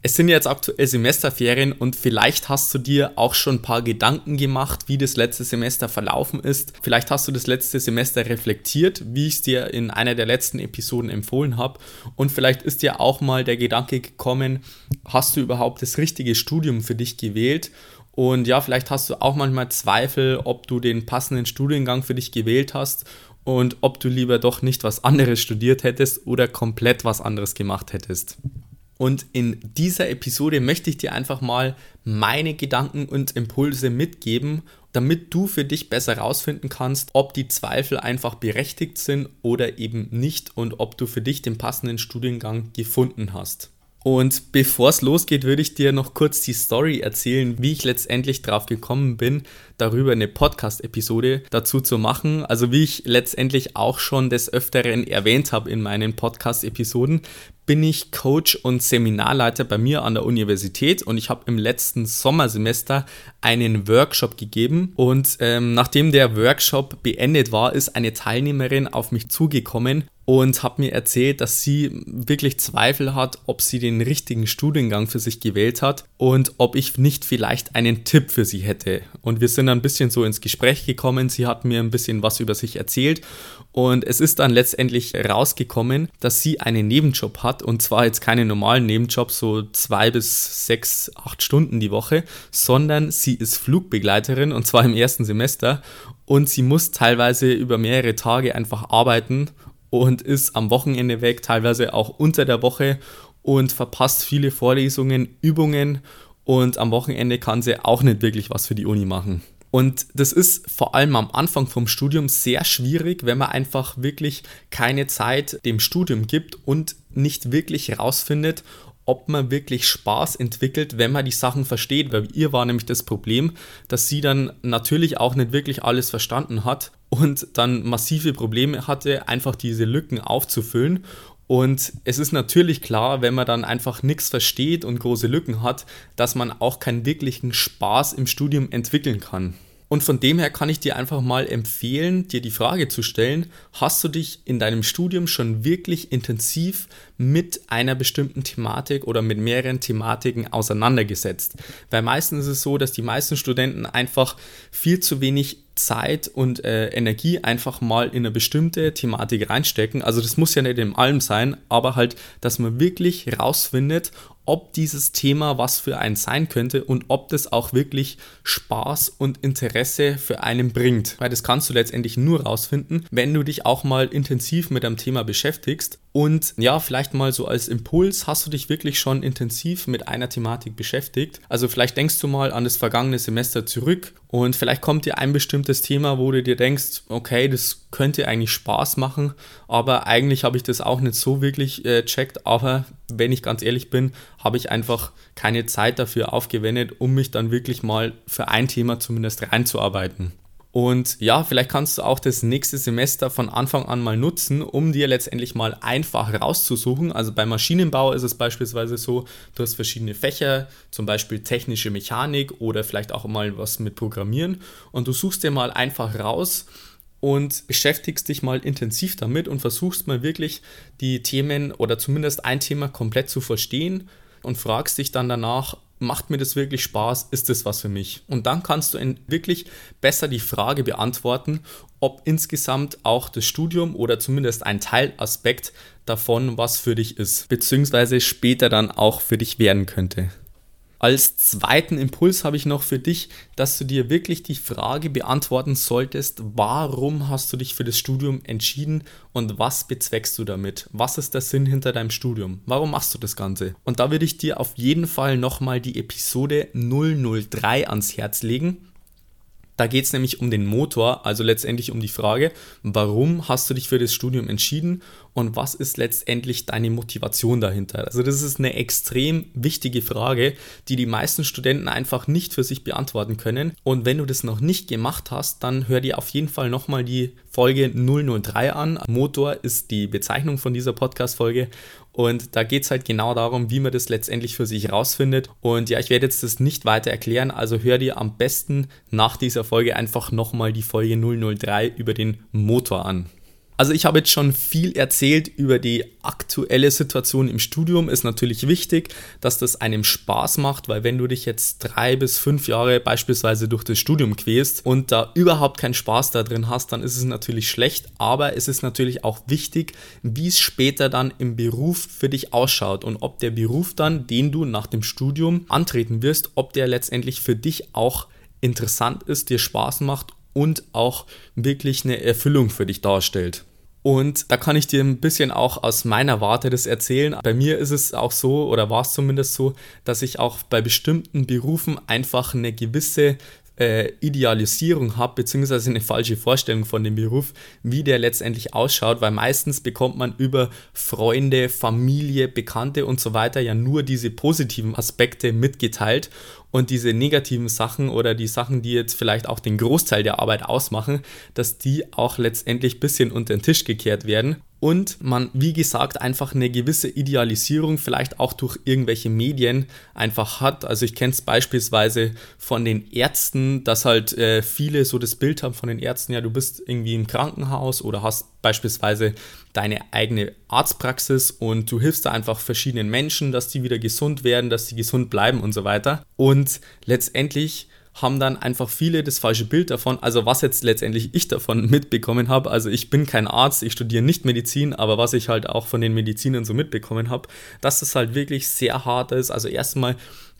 Es sind jetzt aktuell Semesterferien und vielleicht hast du dir auch schon ein paar Gedanken gemacht, wie das letzte Semester verlaufen ist. Vielleicht hast du das letzte Semester reflektiert, wie ich es dir in einer der letzten Episoden empfohlen habe. Und vielleicht ist dir auch mal der Gedanke gekommen, hast du überhaupt das richtige Studium für dich gewählt? Und ja, vielleicht hast du auch manchmal Zweifel, ob du den passenden Studiengang für dich gewählt hast und ob du lieber doch nicht was anderes studiert hättest oder komplett was anderes gemacht hättest. Und in dieser Episode möchte ich dir einfach mal meine Gedanken und Impulse mitgeben, damit du für dich besser herausfinden kannst, ob die Zweifel einfach berechtigt sind oder eben nicht und ob du für dich den passenden Studiengang gefunden hast. Und bevor es losgeht, würde ich dir noch kurz die Story erzählen, wie ich letztendlich drauf gekommen bin, darüber eine Podcast-Episode dazu zu machen. Also wie ich letztendlich auch schon des Öfteren erwähnt habe in meinen Podcast-Episoden, bin ich Coach und Seminarleiter bei mir an der Universität und ich habe im letzten Sommersemester einen Workshop gegeben und ähm, nachdem der Workshop beendet war, ist eine Teilnehmerin auf mich zugekommen und hat mir erzählt, dass sie wirklich Zweifel hat, ob sie den richtigen Studiengang für sich gewählt hat und ob ich nicht vielleicht einen Tipp für sie hätte. Und wir sind ein bisschen so ins Gespräch gekommen. Sie hat mir ein bisschen was über sich erzählt und es ist dann letztendlich rausgekommen, dass sie einen Nebenjob hat und zwar jetzt keinen normalen Nebenjob, so zwei bis sechs, acht Stunden die Woche, sondern sie ist Flugbegleiterin und zwar im ersten Semester und sie muss teilweise über mehrere Tage einfach arbeiten und ist am Wochenende weg, teilweise auch unter der Woche und verpasst viele Vorlesungen, Übungen und am Wochenende kann sie auch nicht wirklich was für die Uni machen. Und das ist vor allem am Anfang vom Studium sehr schwierig, wenn man einfach wirklich keine Zeit dem Studium gibt und nicht wirklich herausfindet, ob man wirklich Spaß entwickelt, wenn man die Sachen versteht. Weil ihr war nämlich das Problem, dass sie dann natürlich auch nicht wirklich alles verstanden hat und dann massive Probleme hatte, einfach diese Lücken aufzufüllen. Und es ist natürlich klar, wenn man dann einfach nichts versteht und große Lücken hat, dass man auch keinen wirklichen Spaß im Studium entwickeln kann. Und von dem her kann ich dir einfach mal empfehlen, dir die Frage zu stellen, hast du dich in deinem Studium schon wirklich intensiv mit einer bestimmten Thematik oder mit mehreren Thematiken auseinandergesetzt? Weil meistens ist es so, dass die meisten Studenten einfach viel zu wenig Zeit und äh, Energie einfach mal in eine bestimmte Thematik reinstecken. Also das muss ja nicht in allem sein, aber halt, dass man wirklich herausfindet, ob dieses Thema was für einen sein könnte und ob das auch wirklich Spaß und Interesse für einen bringt. Weil das kannst du letztendlich nur rausfinden, wenn du dich auch mal intensiv mit einem Thema beschäftigst. Und ja, vielleicht mal so als Impuls, hast du dich wirklich schon intensiv mit einer Thematik beschäftigt? Also vielleicht denkst du mal an das vergangene Semester zurück und vielleicht kommt dir ein bestimmtes Thema, wo du dir denkst, okay, das könnte eigentlich Spaß machen, aber eigentlich habe ich das auch nicht so wirklich äh, checkt. Aber wenn ich ganz ehrlich bin, habe ich einfach keine Zeit dafür aufgewendet, um mich dann wirklich mal für ein Thema zumindest reinzuarbeiten. Und ja, vielleicht kannst du auch das nächste Semester von Anfang an mal nutzen, um dir letztendlich mal einfach rauszusuchen. Also beim Maschinenbau ist es beispielsweise so, du hast verschiedene Fächer, zum Beispiel technische Mechanik oder vielleicht auch mal was mit Programmieren. Und du suchst dir mal einfach raus, und beschäftigst dich mal intensiv damit und versuchst mal wirklich die Themen oder zumindest ein Thema komplett zu verstehen und fragst dich dann danach, macht mir das wirklich Spaß? Ist das was für mich? Und dann kannst du wirklich besser die Frage beantworten, ob insgesamt auch das Studium oder zumindest ein Teilaspekt davon was für dich ist, beziehungsweise später dann auch für dich werden könnte. Als zweiten Impuls habe ich noch für dich, dass du dir wirklich die Frage beantworten solltest, warum hast du dich für das Studium entschieden und was bezweckst du damit? Was ist der Sinn hinter deinem Studium? Warum machst du das Ganze? Und da würde ich dir auf jeden Fall nochmal die Episode 003 ans Herz legen. Da geht es nämlich um den Motor, also letztendlich um die Frage, warum hast du dich für das Studium entschieden und was ist letztendlich deine Motivation dahinter? Also das ist eine extrem wichtige Frage, die die meisten Studenten einfach nicht für sich beantworten können. Und wenn du das noch nicht gemacht hast, dann hör dir auf jeden Fall nochmal die Folge 003 an. Motor ist die Bezeichnung von dieser Podcast-Folge und da geht es halt genau darum, wie man das letztendlich für sich rausfindet. Und ja, ich werde jetzt das nicht weiter erklären, also hör dir am besten nach dieser Folge einfach nochmal die Folge 003 über den Motor an. Also ich habe jetzt schon viel erzählt über die aktuelle Situation im Studium. Ist natürlich wichtig, dass das einem Spaß macht, weil wenn du dich jetzt drei bis fünf Jahre beispielsweise durch das Studium quälst und da überhaupt keinen Spaß da drin hast, dann ist es natürlich schlecht. Aber es ist natürlich auch wichtig, wie es später dann im Beruf für dich ausschaut und ob der Beruf dann, den du nach dem Studium antreten wirst, ob der letztendlich für dich auch interessant ist, dir Spaß macht und auch wirklich eine Erfüllung für dich darstellt. Und da kann ich dir ein bisschen auch aus meiner Warte das erzählen. Bei mir ist es auch so, oder war es zumindest so, dass ich auch bei bestimmten Berufen einfach eine gewisse äh, Idealisierung habe, beziehungsweise eine falsche Vorstellung von dem Beruf, wie der letztendlich ausschaut, weil meistens bekommt man über Freunde, Familie, Bekannte und so weiter ja nur diese positiven Aspekte mitgeteilt und diese negativen Sachen oder die Sachen, die jetzt vielleicht auch den Großteil der Arbeit ausmachen, dass die auch letztendlich ein bisschen unter den Tisch gekehrt werden und man, wie gesagt, einfach eine gewisse Idealisierung vielleicht auch durch irgendwelche Medien einfach hat. Also ich kenne es beispielsweise von den Ärzten, dass halt äh, viele so das Bild haben von den Ärzten, ja, du bist irgendwie im Krankenhaus oder hast beispielsweise deine eigene Arztpraxis und du hilfst da einfach verschiedenen Menschen, dass die wieder gesund werden, dass sie gesund bleiben und so weiter. Und letztendlich haben dann einfach viele das falsche Bild davon. Also was jetzt letztendlich ich davon mitbekommen habe, also ich bin kein Arzt, ich studiere nicht Medizin, aber was ich halt auch von den Medizinern so mitbekommen habe, dass das halt wirklich sehr hart ist. Also erstmal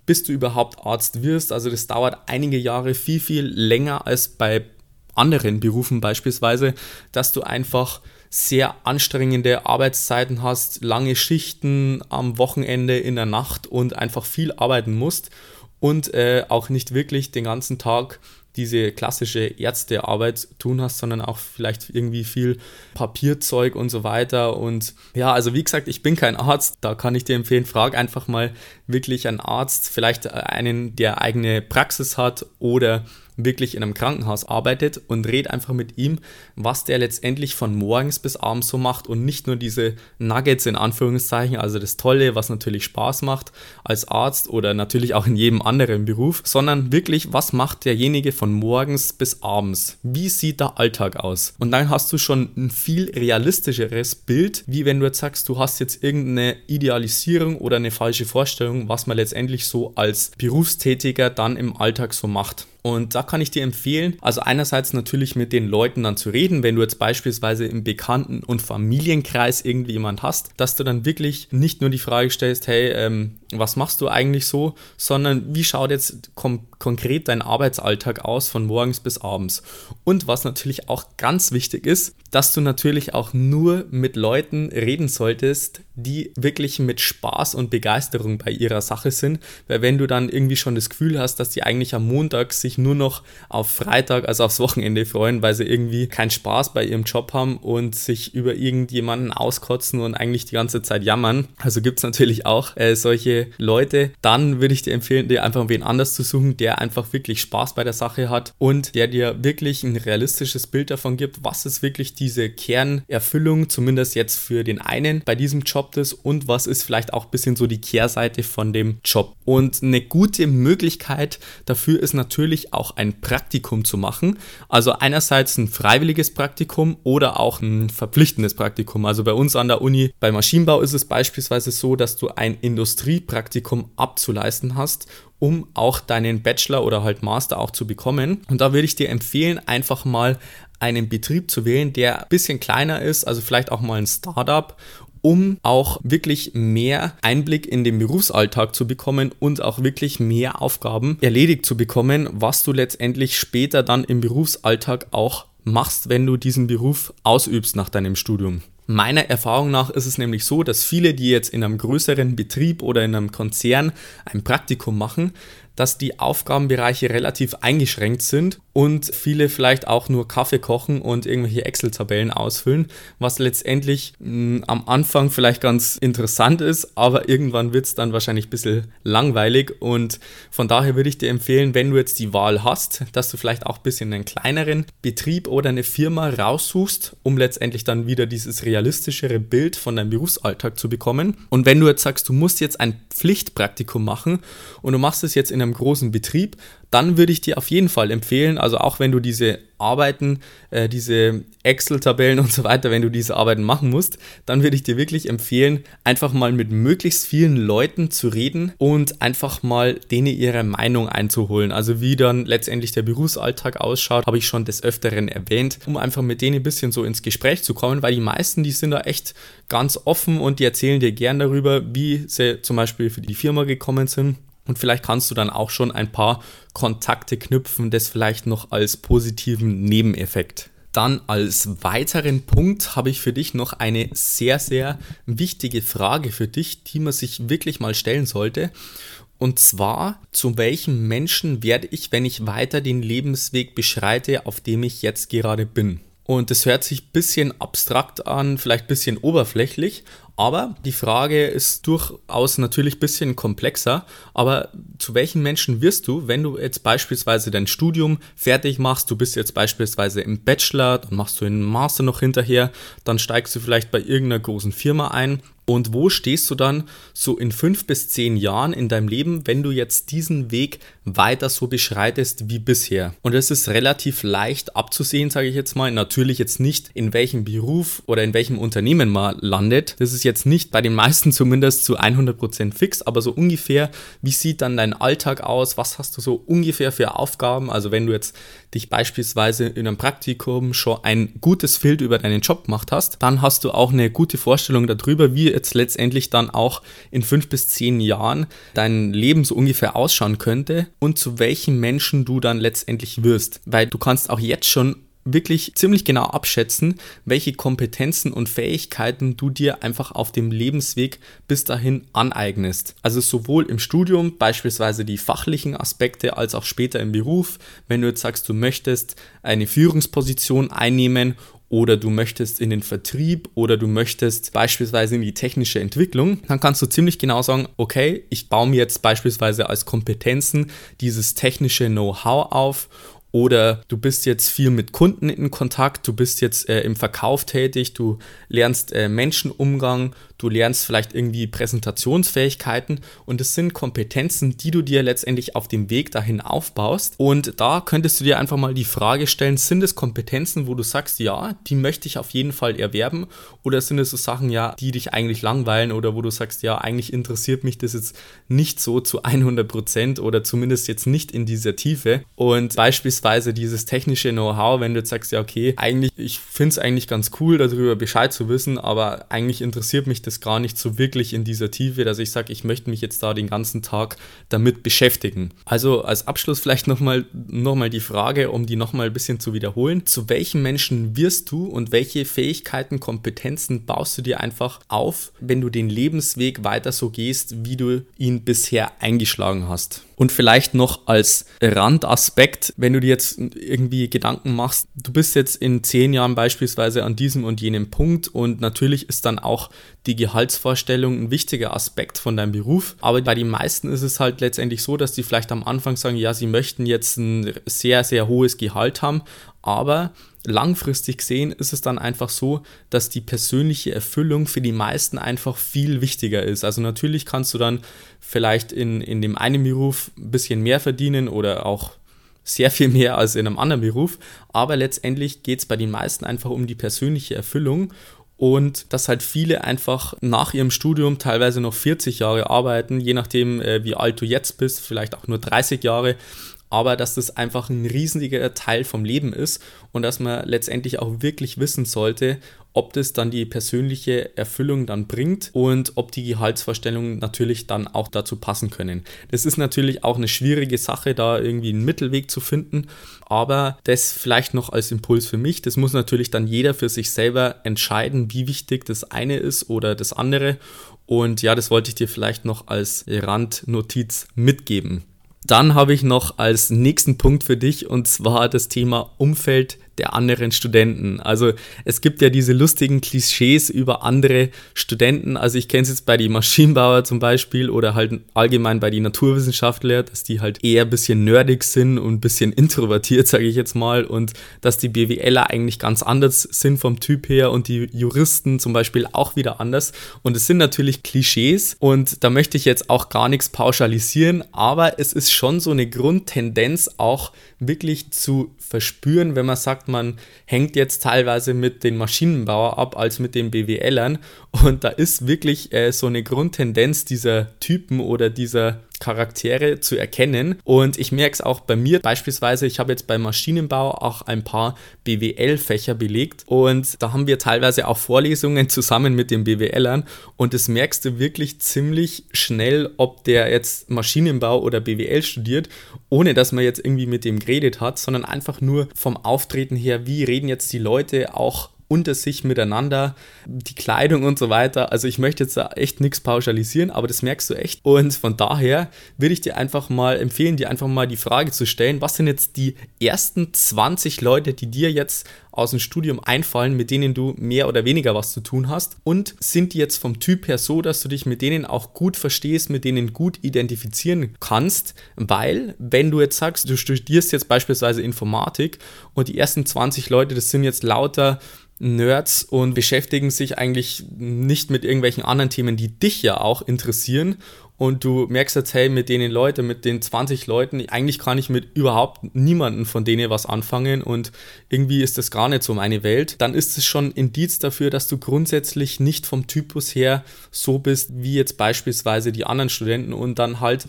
bis du überhaupt Arzt wirst. Also das dauert einige Jahre viel, viel länger als bei anderen Berufen beispielsweise, dass du einfach sehr anstrengende Arbeitszeiten hast, lange Schichten am Wochenende in der Nacht und einfach viel arbeiten musst und äh, auch nicht wirklich den ganzen Tag diese klassische Ärztearbeit tun hast, sondern auch vielleicht irgendwie viel Papierzeug und so weiter. Und ja, also wie gesagt, ich bin kein Arzt, da kann ich dir empfehlen, frag einfach mal wirklich einen Arzt, vielleicht einen, der eigene Praxis hat oder wirklich in einem Krankenhaus arbeitet und red einfach mit ihm, was der letztendlich von morgens bis abends so macht und nicht nur diese Nuggets in Anführungszeichen, also das Tolle, was natürlich Spaß macht als Arzt oder natürlich auch in jedem anderen Beruf, sondern wirklich, was macht derjenige von morgens bis abends? Wie sieht der Alltag aus? Und dann hast du schon ein viel realistischeres Bild, wie wenn du jetzt sagst, du hast jetzt irgendeine Idealisierung oder eine falsche Vorstellung, was man letztendlich so als Berufstätiger dann im Alltag so macht. Und da kann ich dir empfehlen, also einerseits natürlich mit den Leuten dann zu reden, wenn du jetzt beispielsweise im Bekannten- und Familienkreis irgendwie jemand hast, dass du dann wirklich nicht nur die Frage stellst, hey, ähm, was machst du eigentlich so, sondern wie schaut jetzt konkret dein Arbeitsalltag aus von morgens bis abends. Und was natürlich auch ganz wichtig ist, dass du natürlich auch nur mit Leuten reden solltest, die wirklich mit Spaß und Begeisterung bei ihrer Sache sind, weil wenn du dann irgendwie schon das Gefühl hast, dass die eigentlich am Montag sich nur noch auf Freitag, also aufs Wochenende freuen, weil sie irgendwie keinen Spaß bei ihrem Job haben und sich über irgendjemanden auskotzen und eigentlich die ganze Zeit jammern, also gibt es natürlich auch äh, solche Leute, dann würde ich dir empfehlen, dir einfach wen anders zu suchen, der einfach wirklich Spaß bei der Sache hat und der dir wirklich ein realistisches Bild davon gibt, was ist wirklich diese Kernerfüllung, zumindest jetzt für den einen bei diesem Job ist und was ist vielleicht auch ein bisschen so die Kehrseite von dem Job. Und eine gute Möglichkeit dafür ist natürlich auch ein Praktikum zu machen. Also einerseits ein freiwilliges Praktikum oder auch ein verpflichtendes Praktikum. Also bei uns an der Uni, bei Maschinenbau ist es beispielsweise so, dass du ein Industrie Praktikum abzuleisten hast, um auch deinen Bachelor oder halt Master auch zu bekommen. Und da würde ich dir empfehlen, einfach mal einen Betrieb zu wählen, der ein bisschen kleiner ist, also vielleicht auch mal ein Startup um auch wirklich mehr Einblick in den Berufsalltag zu bekommen und auch wirklich mehr Aufgaben erledigt zu bekommen, was du letztendlich später dann im Berufsalltag auch machst, wenn du diesen Beruf ausübst nach deinem Studium. Meiner Erfahrung nach ist es nämlich so, dass viele, die jetzt in einem größeren Betrieb oder in einem Konzern ein Praktikum machen, dass die Aufgabenbereiche relativ eingeschränkt sind und viele vielleicht auch nur Kaffee kochen und irgendwelche Excel-Tabellen ausfüllen, was letztendlich mh, hm, am Anfang vielleicht ganz interessant ist, aber irgendwann wird es dann wahrscheinlich ein bisschen langweilig und von daher würde ich dir empfehlen, wenn du jetzt die Wahl hast, dass du vielleicht auch ein bisschen einen kleineren Betrieb oder eine Firma raussuchst, um letztendlich dann wieder dieses realistischere Bild von deinem Berufsalltag zu bekommen. Und wenn du jetzt sagst, du musst jetzt ein Pflichtpraktikum machen und du machst es jetzt in einem großen Betrieb, dann würde ich dir auf jeden Fall empfehlen, also auch wenn du diese Arbeiten, äh, diese Excel-Tabellen und so weiter, wenn du diese Arbeiten machen musst, dann würde ich dir wirklich empfehlen, einfach mal mit möglichst vielen Leuten zu reden und einfach mal denen ihre Meinung einzuholen. Also wie dann letztendlich der Berufsalltag ausschaut, habe ich schon des Öfteren erwähnt, um einfach mit denen ein bisschen so ins Gespräch zu kommen, weil die meisten, die sind da echt ganz offen und die erzählen dir gern darüber, wie sie zum Beispiel für die Firma gekommen sind und vielleicht kannst du dann auch schon ein paar Kontakte knüpfen, das vielleicht noch als positiven Nebeneffekt. Dann als weiteren Punkt habe ich für dich noch eine sehr, sehr wichtige Frage für dich, die man sich wirklich mal stellen sollte. Und zwar, zu welchem Menschen werde ich, wenn ich weiter den Lebensweg beschreite, auf dem ich jetzt gerade bin? Und das hört sich ein bisschen abstrakt an, vielleicht ein bisschen oberflächlich, aber die Frage ist durchaus natürlich ein bisschen komplexer. Aber zu welchen Menschen wirst du, wenn du jetzt beispielsweise dein Studium fertig machst? Du bist jetzt beispielsweise im Bachelor, dann machst du einen Master noch hinterher, dann steigst du vielleicht bei irgendeiner großen Firma ein und wo stehst du dann so in fünf bis zehn Jahren in deinem Leben, wenn du jetzt diesen Weg weiter so beschreitest wie bisher? Und es ist relativ leicht abzusehen, sage ich jetzt mal. Natürlich jetzt nicht, in welchem Beruf oder in welchem Unternehmen man landet. Das ist jetzt nicht bei den meisten zumindest zu 100% fix, aber so ungefähr, wie sieht dann dein Alltag aus? Was hast du so ungefähr für Aufgaben? Also wenn du jetzt dich beispielsweise in einem Praktikum schon ein gutes Bild über deinen Job gemacht hast, dann hast du auch eine gute Vorstellung darüber, wie jetzt letztendlich dann auch in fünf bis zehn Jahren dein Leben so ungefähr ausschauen könnte und zu welchen Menschen du dann letztendlich wirst. Weil du kannst auch jetzt schon wirklich ziemlich genau abschätzen, welche Kompetenzen und Fähigkeiten du dir einfach auf dem Lebensweg bis dahin aneignest. Also sowohl im Studium, beispielsweise die fachlichen Aspekte, als auch später im Beruf, wenn du jetzt sagst, du möchtest eine Führungsposition einnehmen oder du möchtest in den Vertrieb oder du möchtest beispielsweise in die technische Entwicklung, dann kannst du ziemlich genau sagen, okay, ich baue mir jetzt beispielsweise als Kompetenzen dieses technische Know-how auf oder du bist jetzt viel mit Kunden in Kontakt, du bist jetzt äh, im Verkauf tätig, du lernst äh, Menschenumgang, du lernst vielleicht irgendwie Präsentationsfähigkeiten und es sind Kompetenzen, die du dir letztendlich auf dem Weg dahin aufbaust. Und da könntest du dir einfach mal die Frage stellen, sind es Kompetenzen, wo du sagst, ja, die möchte ich auf jeden Fall erwerben oder sind es so Sachen, ja, die dich eigentlich langweilen oder wo du sagst, ja, eigentlich interessiert mich das jetzt nicht so zu 100 Prozent oder zumindest jetzt nicht in dieser Tiefe. Und beispielsweise dieses technische Know-how, wenn du jetzt sagst, ja, okay, eigentlich, ich finde es eigentlich ganz cool, darüber Bescheid zu wissen, aber eigentlich interessiert mich das das gar nicht so wirklich in dieser Tiefe, dass ich sage, ich möchte mich jetzt da den ganzen Tag damit beschäftigen. Also als Abschluss vielleicht nochmal noch mal die Frage, um die nochmal ein bisschen zu wiederholen. Zu welchen Menschen wirst du und welche Fähigkeiten, Kompetenzen baust du dir einfach auf, wenn du den Lebensweg weiter so gehst, wie du ihn bisher eingeschlagen hast? Und vielleicht noch als Randaspekt, wenn du dir jetzt irgendwie Gedanken machst, du bist jetzt in zehn Jahren beispielsweise an diesem und jenem Punkt und natürlich ist dann auch die Gehaltsvorstellung ein wichtiger Aspekt von deinem Beruf. Aber bei den meisten ist es halt letztendlich so, dass die vielleicht am Anfang sagen, ja, sie möchten jetzt ein sehr, sehr hohes Gehalt haben, aber langfristig gesehen ist es dann einfach so, dass die persönliche Erfüllung für die meisten einfach viel wichtiger ist. Also natürlich kannst du dann vielleicht in, in dem einen Beruf ein bisschen mehr verdienen oder auch sehr viel mehr als in einem anderen Beruf, aber letztendlich geht es bei den meisten einfach um die persönliche Erfüllung und dass halt viele einfach nach ihrem Studium teilweise noch 40 Jahre arbeiten, je nachdem, äh, wie alt du jetzt bist, vielleicht auch nur 30 Jahre, aber dass das einfach ein riesiger Teil vom Leben ist und dass man letztendlich auch wirklich wissen sollte, ob das dann die persönliche Erfüllung dann bringt und ob die Gehaltsvorstellungen natürlich dann auch dazu passen können. Das ist natürlich auch eine schwierige Sache, da irgendwie einen Mittelweg zu finden, aber das vielleicht noch als Impuls für mich, das muss natürlich dann jeder für sich selber entscheiden, wie wichtig das eine ist oder das andere und ja, das wollte ich dir vielleicht noch als Randnotiz mitgeben. Dann habe ich noch als nächsten Punkt für dich und zwar das Thema Umfeld der anderen Studenten. Also es gibt ja diese lustigen Klischees über andere Studenten. Also ich kenne es jetzt bei den Maschinenbauer zum Beispiel oder halt allgemein bei den Naturwissenschaftler, dass die halt eher ein bisschen nerdig sind und ein bisschen introvertiert, sage ich jetzt mal, und dass die BWLer eigentlich ganz anders sind vom Typ her und die Juristen zum Beispiel auch wieder anders. Und es sind natürlich Klischees und da möchte ich jetzt auch gar nichts pauschalisieren, aber es ist schon so eine Grundtendenz auch wirklich zu verspüren, wenn man sagt, man hängt jetzt teilweise mit den Maschinenbauer ab als mit den BWLern. Und da ist wirklich äh, so eine Grundtendenz dieser Typen oder dieser Charaktere zu erkennen. Und ich merke es auch bei mir. Beispielsweise, ich habe jetzt beim Maschinenbau auch ein paar BWL-Fächer belegt. Und da haben wir teilweise auch Vorlesungen zusammen mit den BWLern und das merkst du wirklich ziemlich schnell, ob der jetzt Maschinenbau oder BWL studiert, ohne dass man jetzt irgendwie mit dem geredet hat, sondern einfach nur vom Auftreten her, wie reden jetzt die Leute auch unter sich miteinander, die Kleidung und so weiter. Also ich möchte jetzt da echt nichts pauschalisieren, aber das merkst du echt. Und von daher würde ich dir einfach mal empfehlen, dir einfach mal die Frage zu stellen, was sind jetzt die ersten 20 Leute, die dir jetzt aus dem Studium einfallen, mit denen du mehr oder weniger was zu tun hast? Und sind jetzt vom Typ her so, dass du dich mit denen auch gut verstehst, mit denen gut identifizieren kannst? Weil, wenn du jetzt sagst, du studierst jetzt beispielsweise Informatik und die ersten 20 Leute, das sind jetzt lauter Nerds und beschäftigen sich eigentlich nicht mit irgendwelchen anderen Themen, die dich ja auch interessieren. Und du merkst jetzt, hey, mit denen Leuten, mit den 20 Leuten, eigentlich kann ich mit überhaupt niemanden von denen was anfangen und irgendwie ist das gar nicht so meine Welt. Dann ist es schon Indiz dafür, dass du grundsätzlich nicht vom Typus her so bist, wie jetzt beispielsweise die anderen Studenten und dann halt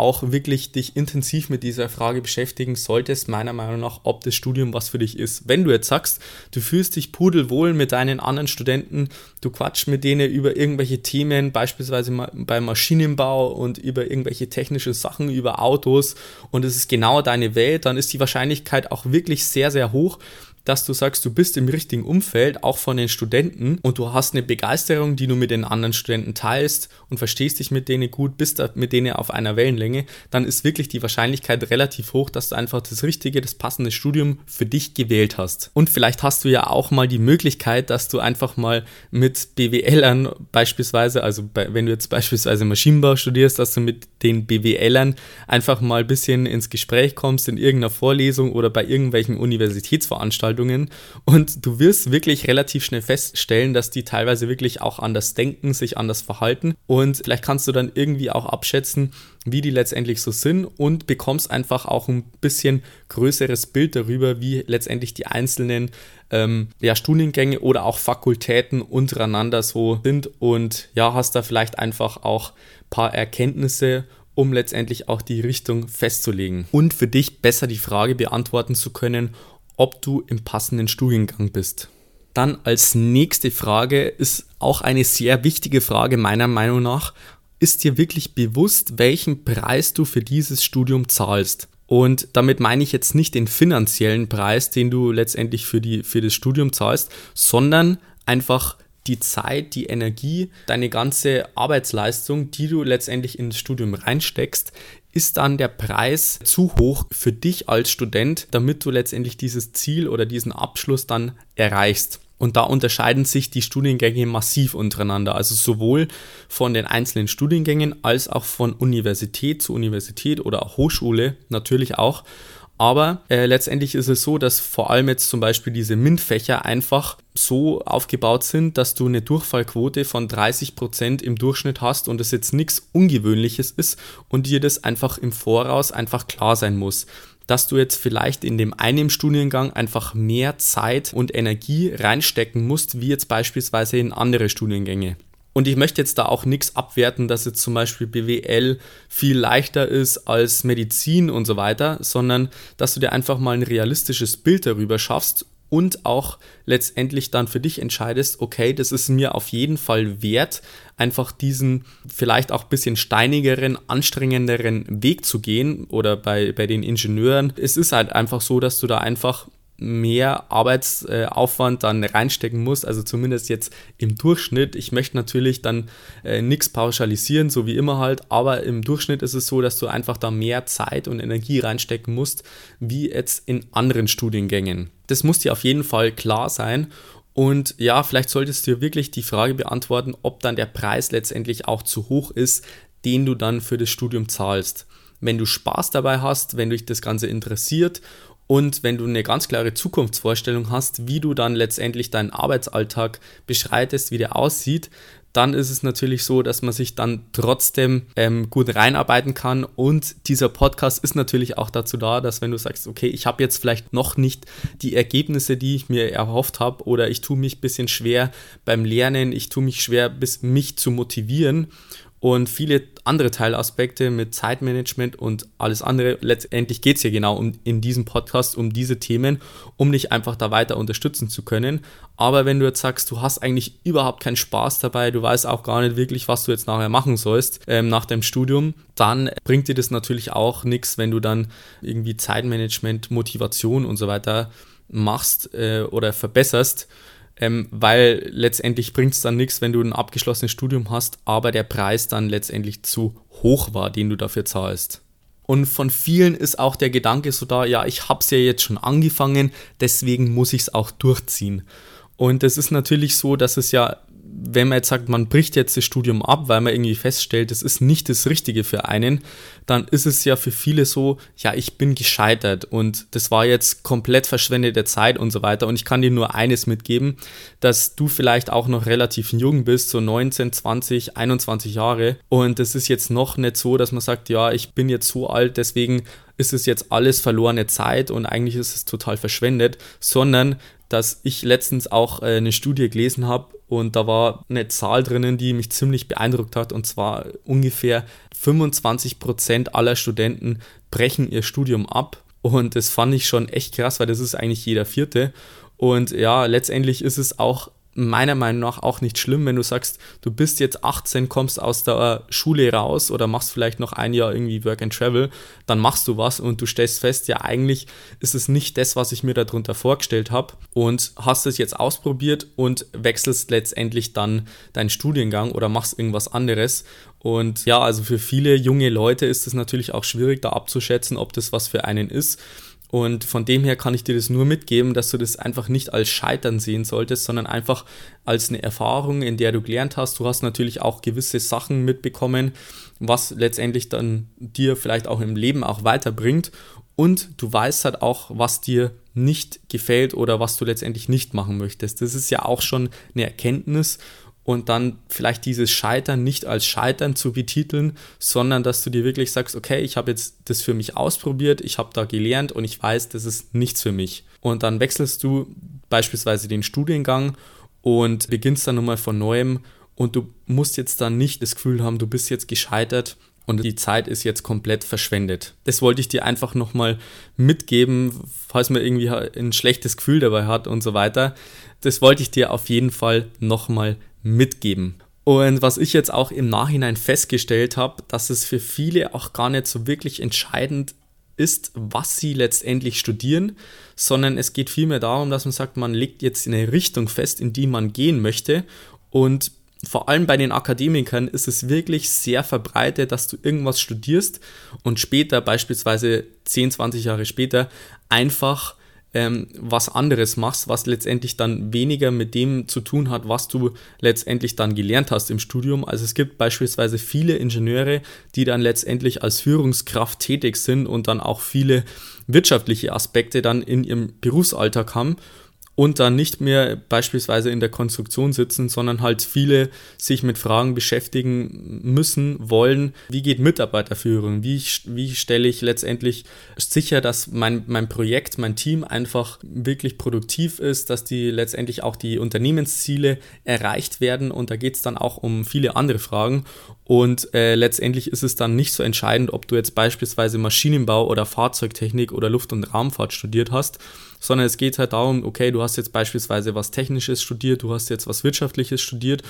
auch wirklich dich intensiv mit dieser Frage beschäftigen solltest, meiner Meinung nach, ob das Studium was für dich ist. Wenn du jetzt sagst, du fühlst dich pudelwohl mit deinen anderen Studenten, du quatschst mit denen über irgendwelche Themen, beispielsweise beim Maschinenbau und über irgendwelche technischen Sachen, über Autos und es ist genau deine Welt, dann ist die Wahrscheinlichkeit auch wirklich sehr, sehr hoch, dass du sagst, du bist im richtigen Umfeld, auch von den Studenten und du hast eine Begeisterung, die du mit den anderen Studenten teilst und verstehst dich mit denen gut, bist mit denen auf einer Wellenlänge, dann ist wirklich die Wahrscheinlichkeit relativ hoch, dass du einfach das richtige, das passende Studium für dich gewählt hast. Und vielleicht hast du ja auch mal die Möglichkeit, dass du einfach mal mit BWLern beispielsweise, also bei, wenn du jetzt beispielsweise Maschinenbau studierst, dass du mit den BWLern einfach mal ein bisschen ins Gespräch kommst in irgendeiner Vorlesung oder bei irgendwelchen Universitätsveranstaltungen Veranstaltungen. Und du wirst wirklich relativ schnell feststellen, dass die teilweise wirklich auch anders denken, sich anders verhalten. Und vielleicht kannst du dann irgendwie auch abschätzen, wie die letztendlich so sind und bekommst einfach auch ein bisschen größeres Bild darüber, wie letztendlich die einzelnen ähm, ja, Studiengänge oder auch Fakultäten untereinander so sind. Und ja, hast da vielleicht einfach auch ein paar Erkenntnisse um letztendlich auch die Richtung festzulegen. Und für dich besser die Frage beantworten zu können, ob du im passenden Studiengang bist. Dann als nächste Frage ist auch eine sehr wichtige Frage meiner Meinung nach. Ist dir wirklich bewusst, welchen Preis du für dieses Studium zahlst? Und damit meine ich jetzt nicht den finanziellen Preis, den du letztendlich für, die, für das Studium zahlst, sondern einfach die Zeit, die Energie, deine ganze Arbeitsleistung, die du letztendlich ins Studium reinsteckst, ist dann der Preis zu hoch für dich als Student, damit du letztendlich dieses Ziel oder diesen Abschluss dann erreichst. Und da unterscheiden sich die Studiengänge massiv untereinander, also sowohl von den einzelnen Studiengängen als auch von Universität zu Universität oder Hochschule natürlich auch. Aber äh, letztendlich ist es so, dass vor allem jetzt zum Beispiel diese MINT-Fächer einfach so aufgebaut sind, dass du eine Durchfallquote von 30% im Durchschnitt hast und das jetzt nichts Ungewöhnliches ist und dir das einfach im Voraus einfach klar sein muss dass du jetzt vielleicht in dem einen Studiengang einfach mehr Zeit und Energie reinstecken musst, wie jetzt beispielsweise in andere Studiengänge. Und ich möchte jetzt da auch nichts abwerten, dass jetzt zum Beispiel BWL viel leichter ist als Medizin und so weiter, sondern dass du dir einfach mal ein realistisches Bild darüber schaffst und auch letztendlich dann für dich entscheidest, okay, das ist mir auf jeden Fall wert, einfach diesen vielleicht auch bisschen steinigeren, anstrengenderen Weg zu gehen oder bei, bei den Ingenieuren. Es ist halt einfach so, dass du da einfach mehr Arbeitsaufwand dann reinstecken musst, also zumindest jetzt im Durchschnitt. Ich möchte natürlich dann äh, nichts pauschalisieren, so wie immer halt, aber im Durchschnitt ist es so, dass du einfach da mehr Zeit und Energie reinstecken musst, wie jetzt in anderen Studiengängen. Das muss dir auf jeden Fall klar sein. Und ja, vielleicht solltest du wirklich die Frage beantworten, ob dann der Preis letztendlich auch zu hoch ist, den du dann für das Studium zahlst. Wenn du Spaß dabei hast, wenn dich das Ganze interessiert und wenn du eine ganz klare Zukunftsvorstellung hast, wie du dann letztendlich deinen Arbeitsalltag beschreitest, wie der aussieht, dann ist es natürlich so, dass man sich dann trotzdem ähm, gut reinarbeiten kann. Und dieser Podcast ist natürlich auch dazu da, dass wenn du sagst, okay, ich habe jetzt vielleicht noch nicht die Ergebnisse, die ich mir erhofft habe, oder ich tue mich ein bisschen schwer beim Lernen, ich tue mich schwer, bis mich zu motivieren und viele andere Teilaspekte mit Zeitmanagement und alles andere. Letztendlich geht es hier genau um, in diesem Podcast um diese Themen, um dich einfach da weiter unterstützen zu können. Aber wenn du jetzt sagst, du hast eigentlich überhaupt keinen Spaß dabei, du weißt auch gar nicht wirklich, was du jetzt nachher machen sollst ähm, nach deinem Studium, dann bringt dir das natürlich auch nichts, wenn du dann irgendwie Zeitmanagement, Motivation und so weiter machst äh, oder verbesserst ähm, weil letztendlich bringt es dann nichts, wenn du ein abgeschlossenes Studium hast, aber der Preis dann letztendlich zu hoch war, den du dafür zahlst. Und von vielen ist auch der Gedanke so da, ja, ich habe es ja jetzt schon angefangen, deswegen muss ich es auch durchziehen. Und es ist natürlich so, dass es ja wenn man jetzt sagt, man bricht jetzt das Studium ab, weil man irgendwie feststellt, das ist nicht das Richtige für einen, dann ist es ja für viele so, ja, ich bin gescheitert und das war jetzt komplett verschwendete Zeit und so weiter. Und ich kann dir nur eines mitgeben, dass du vielleicht auch noch relativ jung bist, so 19, 20, 21 Jahre. Und es ist jetzt noch nicht so, dass man sagt, ja, ich bin jetzt so alt, deswegen ist es jetzt alles verlorene Zeit und eigentlich ist es total verschwendet, sondern dass ich letztens auch äh, eine Studie gelesen habe und da war eine Zahl drinnen, die mich ziemlich beeindruckt hat. Und zwar ungefähr 25 Prozent aller Studenten brechen ihr Studium ab. Und das fand ich schon echt krass, weil das ist eigentlich jeder vierte. Und ja, letztendlich ist es auch meiner Meinung nach auch nicht schlimm, wenn du sagst, du bist jetzt 18, kommst aus der Schule raus oder machst vielleicht noch ein Jahr irgendwie Work and Travel, dann machst du was und du stellst fest, ja eigentlich ist es nicht das, was ich mir darunter vorgestellt habe und hast es jetzt ausprobiert und wechselst letztendlich dann deinen Studiengang oder machst irgendwas anderes und ja, also für viele junge Leute ist es natürlich auch schwierig da abzuschätzen, ob das was für einen ist. Und von dem her kann ich dir das nur mitgeben, dass du das einfach nicht als Scheitern sehen solltest, sondern einfach als eine Erfahrung, in der du gelernt hast. Du hast natürlich auch gewisse Sachen mitbekommen, was letztendlich dann dir vielleicht auch im Leben auch weiterbringt. Und du weißt halt auch, was dir nicht gefällt oder was du letztendlich nicht machen möchtest. Das ist ja auch schon eine Erkenntnis und dann vielleicht dieses Scheitern nicht als Scheitern zu betiteln, sondern dass du dir wirklich sagst, okay, ich habe jetzt das für mich ausprobiert, ich habe da gelernt und ich weiß, das ist nichts für mich. Und dann wechselst du beispielsweise den Studiengang und beginnst dann nochmal von neuem und du musst jetzt dann nicht das Gefühl haben, du bist jetzt gescheitert und die Zeit ist jetzt komplett verschwendet. Das wollte ich dir einfach nochmal mitgeben, falls man irgendwie ein schlechtes Gefühl dabei hat und so weiter. Das wollte ich dir auf jeden Fall nochmal mitgeben. Und was ich jetzt auch im Nachhinein festgestellt habe, dass es für viele auch gar nicht so wirklich entscheidend ist, was sie letztendlich studieren, sondern es geht vielmehr darum, dass man sagt, man legt jetzt eine Richtung fest, in die man gehen möchte. Und vor allem bei den Akademikern ist es wirklich sehr verbreitet, dass du irgendwas studierst und später, beispielsweise 10, 20 Jahre später, einfach ähm, was anderes machst, was letztendlich dann weniger mit dem zu tun hat, was du letztendlich dann gelernt hast im Studium. Also es gibt beispielsweise viele Ingenieure, die dann letztendlich als Führungskraft tätig sind und dann auch viele wirtschaftliche Aspekte dann in ihrem Berufsalltag haben und dann nicht mehr beispielsweise in der Konstruktion sitzen, sondern halt viele sich mit Fragen beschäftigen müssen, wollen, wie geht Mitarbeiterführung, wie, wie stelle ich letztendlich sicher, dass mein, mein Projekt, mein Team einfach wirklich produktiv ist, dass die letztendlich auch die Unternehmensziele erreicht werden? Und da geht es dann auch um viele andere Fragen. Und äh, letztendlich ist es dann nicht so entscheidend, ob du jetzt beispielsweise Maschinenbau oder Fahrzeugtechnik oder Luft- und Raumfahrt studiert hast, sondern es geht halt darum, okay, du hast jetzt beispielsweise was Technisches studiert, du hast jetzt was Wirtschaftliches studiert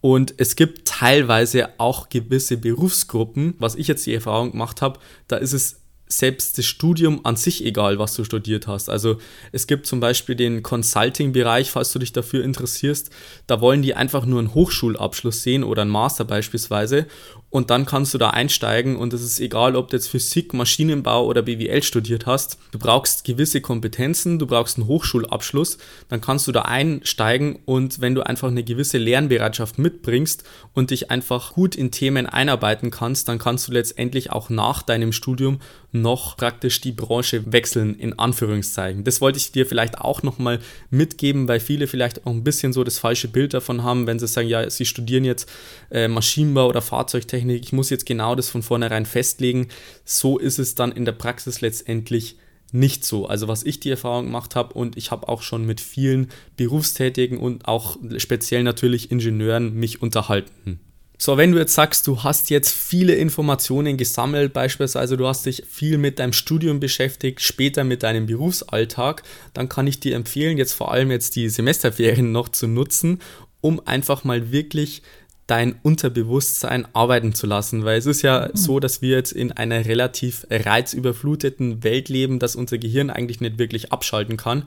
und es gibt teilweise auch gewisse Berufsgruppen, was ich jetzt die Erfahrung gemacht habe, da ist es selbst das Studium an sich egal, was du studiert hast. Also es gibt zum Beispiel den Consulting-Bereich, falls du dich dafür interessierst. Da wollen die einfach nur einen Hochschulabschluss sehen oder einen Master beispielsweise und dann kannst du da einsteigen und es ist egal, ob du jetzt Physik, Maschinenbau oder BWL studiert hast. Du brauchst gewisse Kompetenzen, du brauchst einen Hochschulabschluss, dann kannst du da einsteigen und wenn du einfach eine gewisse Lernbereitschaft mitbringst und dich einfach gut in Themen einarbeiten kannst, dann kannst du letztendlich auch nach deinem Studium noch praktisch die Branche wechseln, in Anführungszeichen. Das wollte ich dir vielleicht auch nochmal mitgeben, weil viele vielleicht auch ein bisschen so das falsche Bild davon haben, wenn sie sagen, ja, sie studieren jetzt äh, Maschinenbau oder Fahrzeugtechnik, ich muss jetzt genau das von vornherein festlegen. So ist es dann in der Praxis letztendlich nicht so. Also was ich die Erfahrung gemacht habe und ich habe auch schon mit vielen Berufstätigen und auch speziell natürlich Ingenieuren mich unterhalten. So, wenn du jetzt sagst, du hast jetzt viele Informationen gesammelt, beispielsweise du hast dich viel mit deinem Studium beschäftigt, später mit deinem Berufsalltag, dann kann ich dir empfehlen, jetzt vor allem jetzt die Semesterferien noch zu nutzen, um einfach mal wirklich dein Unterbewusstsein arbeiten zu lassen, weil es ist ja mhm. so, dass wir jetzt in einer relativ reizüberfluteten Welt leben, dass unser Gehirn eigentlich nicht wirklich abschalten kann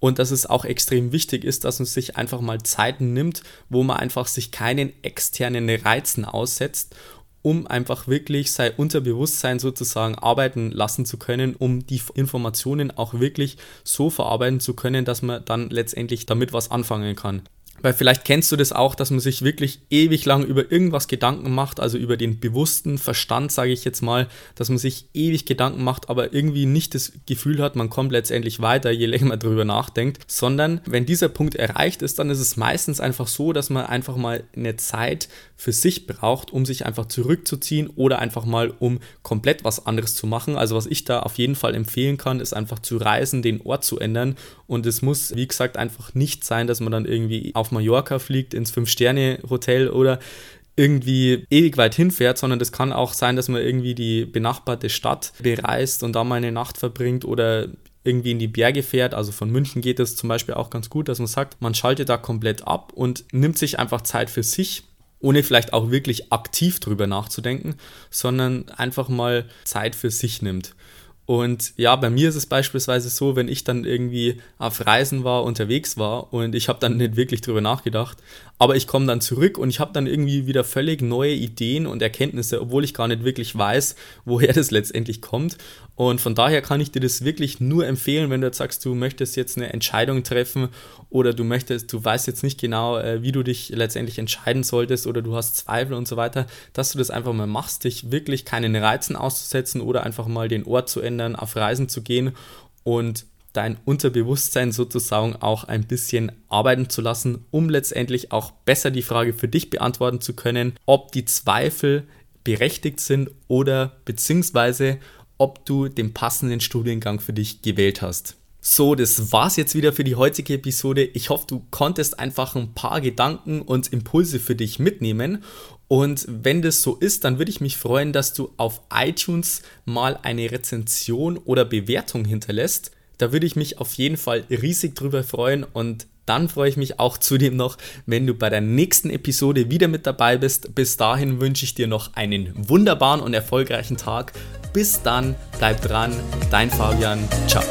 und dass es auch extrem wichtig ist, dass man sich einfach mal Zeiten nimmt, wo man einfach sich keinen externen Reizen aussetzt, um einfach wirklich sein Unterbewusstsein sozusagen arbeiten lassen zu können, um die Informationen auch wirklich so verarbeiten zu können, dass man dann letztendlich damit was anfangen kann. Weil vielleicht kennst du das auch, dass man sich wirklich ewig lang über irgendwas Gedanken macht, also über den bewussten Verstand, sage ich jetzt mal, dass man sich ewig Gedanken macht, aber irgendwie nicht das Gefühl hat, man kommt letztendlich weiter, je länger man drüber nachdenkt, sondern wenn dieser Punkt erreicht ist, dann ist es meistens einfach so, dass man einfach mal eine Zeit für sich braucht, um sich einfach zurückzuziehen oder einfach mal um komplett was anderes zu machen. Also was ich da auf jeden Fall empfehlen kann, ist einfach zu reisen, den Ort zu ändern und es muss, wie gesagt, einfach nicht sein, dass man dann irgendwie auf Mallorca fliegt, ins Fünf-Sterne-Hotel oder irgendwie ewig weit hinfährt, sondern es kann auch sein, dass man irgendwie die benachbarte Stadt bereist und da mal eine Nacht verbringt oder irgendwie in die Berge fährt. Also von München geht es zum Beispiel auch ganz gut, dass man sagt, man schaltet da komplett ab und nimmt sich einfach Zeit für sich, ohne vielleicht auch wirklich aktiv drüber nachzudenken, sondern einfach mal Zeit für sich nimmt. Und ja, bei mir ist es beispielsweise so, wenn ich dann irgendwie auf Reisen war, unterwegs war und ich habe dann nicht wirklich drüber nachgedacht, aber ich komme dann zurück und ich habe dann irgendwie wieder völlig neue Ideen und Erkenntnisse, obwohl ich gar nicht wirklich weiß, woher das letztendlich kommt. Und von daher kann ich dir das wirklich nur empfehlen, wenn du jetzt sagst, du möchtest jetzt eine Entscheidung treffen oder du möchtest, du weißt jetzt nicht genau, äh, wie du dich letztendlich entscheiden solltest oder du hast Zweifel und so weiter, dass du das einfach mal machst, dich wirklich keinen Reizen auszusetzen oder einfach mal den Ort zu ändern, auf Reisen zu gehen und dein Unterbewusstsein sozusagen auch ein bisschen arbeiten zu lassen, um letztendlich auch besser die Frage für dich beantworten zu können, ob die Zweifel berechtigt sind oder beziehungsweise ob du den passenden Studiengang für dich gewählt hast. So, das war's jetzt wieder für die heutige Episode. Ich hoffe, du konntest einfach ein paar Gedanken und Impulse für dich mitnehmen. Und wenn das so ist, dann würde ich mich freuen, dass du auf iTunes mal eine Rezension oder Bewertung hinterlässt. Da würde ich mich auf jeden Fall riesig drüber freuen und dann freue ich mich auch zudem noch, wenn du bei der nächsten Episode wieder mit dabei bist. Bis dahin wünsche ich dir noch einen wunderbaren und erfolgreichen Tag. Bis dann, bleib dran, dein Fabian, ciao.